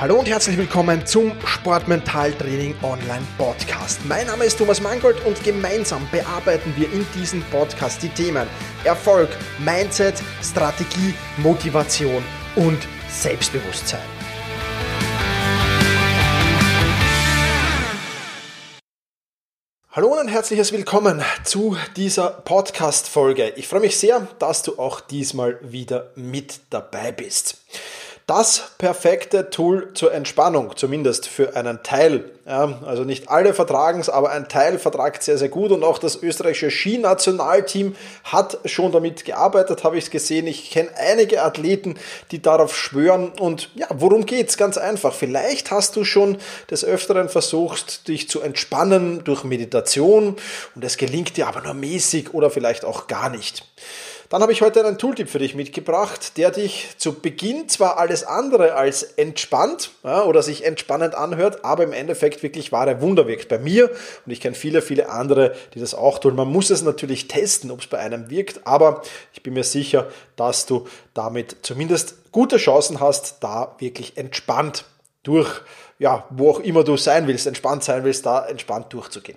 Hallo und herzlich willkommen zum Sportmentaltraining Online Podcast. Mein Name ist Thomas Mangold und gemeinsam bearbeiten wir in diesem Podcast die Themen Erfolg, Mindset, Strategie, Motivation und Selbstbewusstsein. Hallo und ein herzliches Willkommen zu dieser Podcast-Folge. Ich freue mich sehr, dass du auch diesmal wieder mit dabei bist das perfekte Tool zur Entspannung, zumindest für einen Teil. Ja, also nicht alle vertragen es, aber ein Teil vertragt sehr, sehr gut und auch das österreichische Skinationalteam hat schon damit gearbeitet, habe ich es gesehen. Ich kenne einige Athleten, die darauf schwören und ja, worum geht's? Ganz einfach. Vielleicht hast du schon des Öfteren versucht, dich zu entspannen durch Meditation und es gelingt dir aber nur mäßig oder vielleicht auch gar nicht. Dann habe ich heute einen Tooltip für dich mitgebracht, der dich zu Beginn zwar alles andere als entspannt ja, oder sich entspannend anhört, aber im Endeffekt wirklich wahre Wunder wirkt. Bei mir und ich kenne viele, viele andere, die das auch tun. Man muss es natürlich testen, ob es bei einem wirkt, aber ich bin mir sicher, dass du damit zumindest gute Chancen hast, da wirklich entspannt durch ja, wo auch immer du sein willst, entspannt sein willst, da entspannt durchzugehen.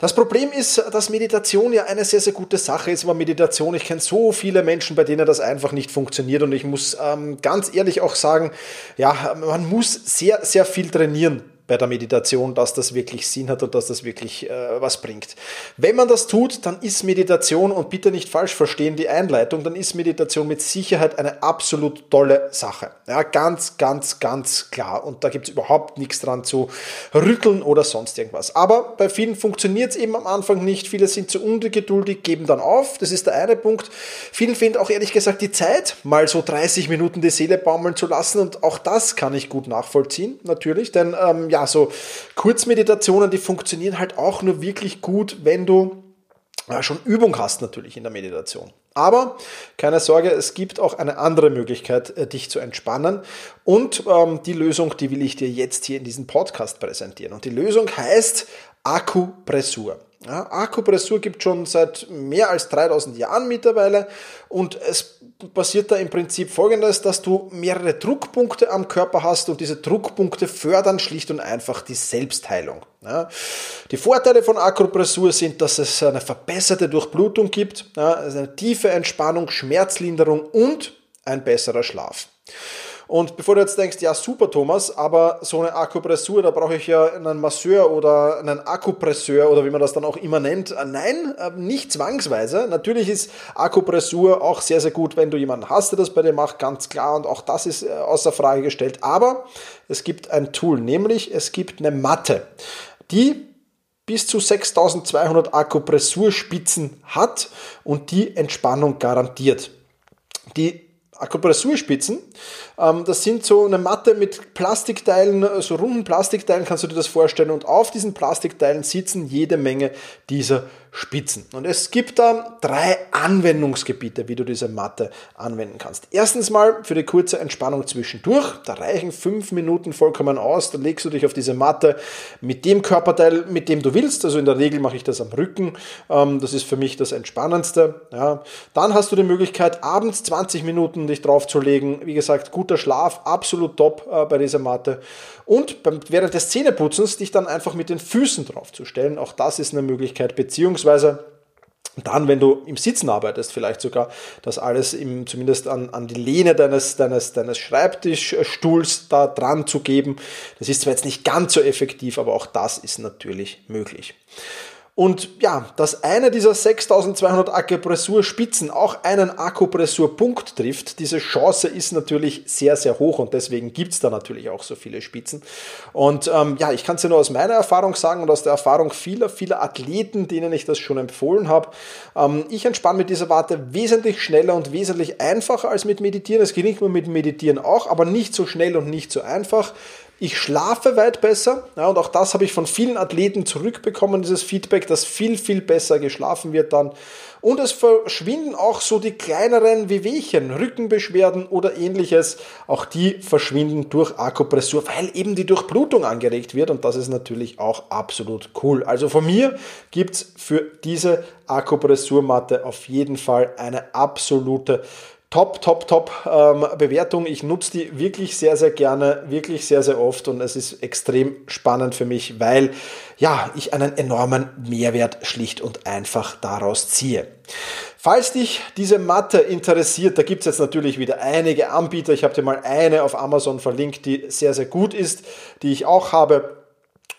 Das Problem ist, dass Meditation ja eine sehr, sehr gute Sache ist, aber Meditation, ich kenne so viele Menschen, bei denen das einfach nicht funktioniert und ich muss ähm, ganz ehrlich auch sagen, ja, man muss sehr, sehr viel trainieren, bei der Meditation, dass das wirklich Sinn hat und dass das wirklich äh, was bringt. Wenn man das tut, dann ist Meditation, und bitte nicht falsch verstehen die Einleitung, dann ist Meditation mit Sicherheit eine absolut tolle Sache. Ja, ganz, ganz, ganz klar. Und da gibt es überhaupt nichts dran zu rütteln oder sonst irgendwas. Aber bei vielen funktioniert es eben am Anfang nicht. Viele sind zu ungeduldig, geben dann auf. Das ist der eine Punkt. Vielen fehlt auch ehrlich gesagt die Zeit, mal so 30 Minuten die Seele baumeln zu lassen. Und auch das kann ich gut nachvollziehen, natürlich. Denn ähm, ja, so Kurzmeditationen, die funktionieren halt auch nur wirklich gut, wenn du ja, schon Übung hast natürlich in der Meditation. Aber keine Sorge, es gibt auch eine andere Möglichkeit, äh, dich zu entspannen. Und ähm, die Lösung, die will ich dir jetzt hier in diesem Podcast präsentieren. Und die Lösung heißt Akupressur. Ja, Akupressur gibt schon seit mehr als 3000 Jahren mittlerweile und es passiert da im Prinzip folgendes, dass du mehrere Druckpunkte am Körper hast und diese Druckpunkte fördern schlicht und einfach die Selbstheilung. Ja, die Vorteile von Akupressur sind, dass es eine verbesserte Durchblutung gibt, ja, eine tiefe Entspannung, Schmerzlinderung und ein besserer Schlaf. Und bevor du jetzt denkst, ja super Thomas, aber so eine Akupressur, da brauche ich ja einen Masseur oder einen Akupresseur oder wie man das dann auch immer nennt. Äh, nein, äh, nicht zwangsweise. Natürlich ist Akupressur auch sehr, sehr gut, wenn du jemanden hast, der das bei dir macht, ganz klar. Und auch das ist äh, außer Frage gestellt. Aber es gibt ein Tool, nämlich es gibt eine Matte, die bis zu 6200 Akupressurspitzen hat und die Entspannung garantiert. Die Akupressurspitzen. Ähm, das sind so eine Matte mit Plastikteilen, so runden Plastikteilen, kannst du dir das vorstellen. Und auf diesen Plastikteilen sitzen jede Menge dieser Spitzen. Und es gibt da drei Anwendungsgebiete, wie du diese Matte anwenden kannst. Erstens mal für die kurze Entspannung zwischendurch. Da reichen fünf Minuten vollkommen aus. Da legst du dich auf diese Matte mit dem Körperteil, mit dem du willst. Also in der Regel mache ich das am Rücken. Ähm, das ist für mich das Entspannendste. Dann hast du die Möglichkeit, abends 20 Minuten dich draufzulegen. Wie gesagt, guter Schlaf, absolut top äh, bei dieser Matte. Und während des Zähneputzens dich dann einfach mit den Füßen draufzustellen. Auch das ist eine Möglichkeit, beziehungsweise dann, wenn du im Sitzen arbeitest, vielleicht sogar das alles im, zumindest an, an die Lehne deines, deines, deines Schreibtischstuhls da dran zu geben. Das ist zwar jetzt nicht ganz so effektiv, aber auch das ist natürlich möglich. Und ja, dass eine dieser 6200 Akupressurspitzen auch einen Akupressurpunkt trifft, diese Chance ist natürlich sehr, sehr hoch und deswegen gibt's da natürlich auch so viele Spitzen. Und ähm, ja, ich kann es ja nur aus meiner Erfahrung sagen und aus der Erfahrung vieler, vieler Athleten, denen ich das schon empfohlen habe. Ähm, ich entspanne mit dieser Warte wesentlich schneller und wesentlich einfacher als mit Meditieren. Es gelingt mir mit Meditieren auch, aber nicht so schnell und nicht so einfach. Ich schlafe weit besser. Ja, und auch das habe ich von vielen Athleten zurückbekommen, dieses Feedback, dass viel, viel besser geschlafen wird dann. Und es verschwinden auch so die kleineren Wehwehchen, Rückenbeschwerden oder ähnliches. Auch die verschwinden durch Akupressur, weil eben die Durchblutung angeregt wird. Und das ist natürlich auch absolut cool. Also von mir gibt's für diese Akupressurmatte auf jeden Fall eine absolute top, top, top ähm, Bewertung. Ich nutze die wirklich sehr, sehr gerne, wirklich sehr, sehr oft und es ist extrem spannend für mich, weil ja, ich einen enormen Mehrwert schlicht und einfach daraus ziehe. Falls dich diese Matte interessiert, da gibt es jetzt natürlich wieder einige Anbieter. Ich habe dir mal eine auf Amazon verlinkt, die sehr, sehr gut ist, die ich auch habe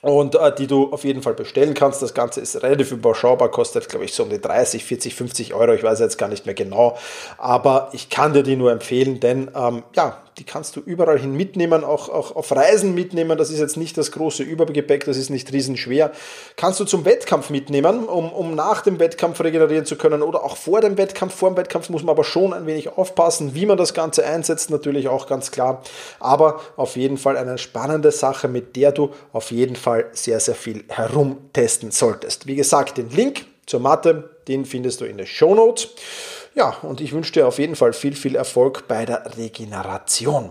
und äh, die du auf jeden Fall bestellen kannst. Das Ganze ist relativ überschaubar, kostet, glaube ich, so um die 30, 40, 50 Euro. Ich weiß jetzt gar nicht mehr genau, aber ich kann dir die nur empfehlen, denn ähm, ja, die kannst du überall hin mitnehmen, auch, auch auf Reisen mitnehmen. Das ist jetzt nicht das große Übergepäck, das ist nicht riesenschwer. Kannst du zum Wettkampf mitnehmen, um, um nach dem Wettkampf regenerieren zu können oder auch vor dem Wettkampf. Vor dem Wettkampf muss man aber schon ein wenig aufpassen, wie man das Ganze einsetzt, natürlich auch ganz klar. Aber auf jeden Fall eine spannende Sache, mit der du auf jeden Fall sehr, sehr viel herumtesten solltest. Wie gesagt, den Link zur Matte, den findest du in den Show Notes. Ja, und ich wünsche dir auf jeden Fall viel, viel Erfolg bei der Regeneration.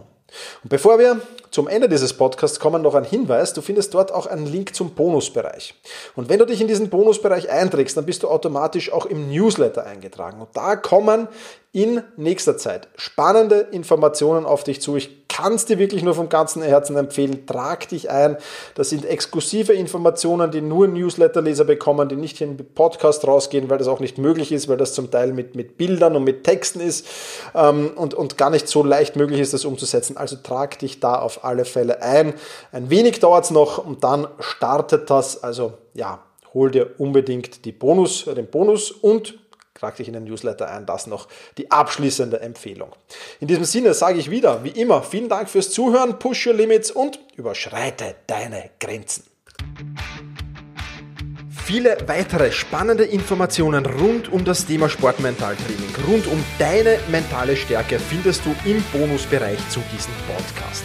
Und bevor wir zum Ende dieses Podcasts kommen, noch ein Hinweis. Du findest dort auch einen Link zum Bonusbereich. Und wenn du dich in diesen Bonusbereich einträgst, dann bist du automatisch auch im Newsletter eingetragen. Und da kommen in nächster Zeit spannende Informationen auf dich zu. Ich kann es dir wirklich nur vom ganzen Herzen empfehlen. Trag dich ein. Das sind exklusive Informationen, die nur Newsletterleser bekommen, die nicht hier im Podcast rausgehen, weil das auch nicht möglich ist, weil das zum Teil mit, mit Bildern und mit Texten ist ähm, und, und gar nicht so leicht möglich ist, das umzusetzen. Also trag dich da alle Fälle ein. Ein wenig dauert es noch und dann startet das. Also ja, hol dir unbedingt die Bonus, den Bonus und trag dich in den Newsletter ein. Das noch die abschließende Empfehlung. In diesem Sinne sage ich wieder, wie immer, vielen Dank fürs Zuhören, push your limits und überschreite deine Grenzen. Viele weitere spannende Informationen rund um das Thema Sportmentaltraining, rund um deine mentale Stärke findest du im Bonusbereich zu diesem Podcast.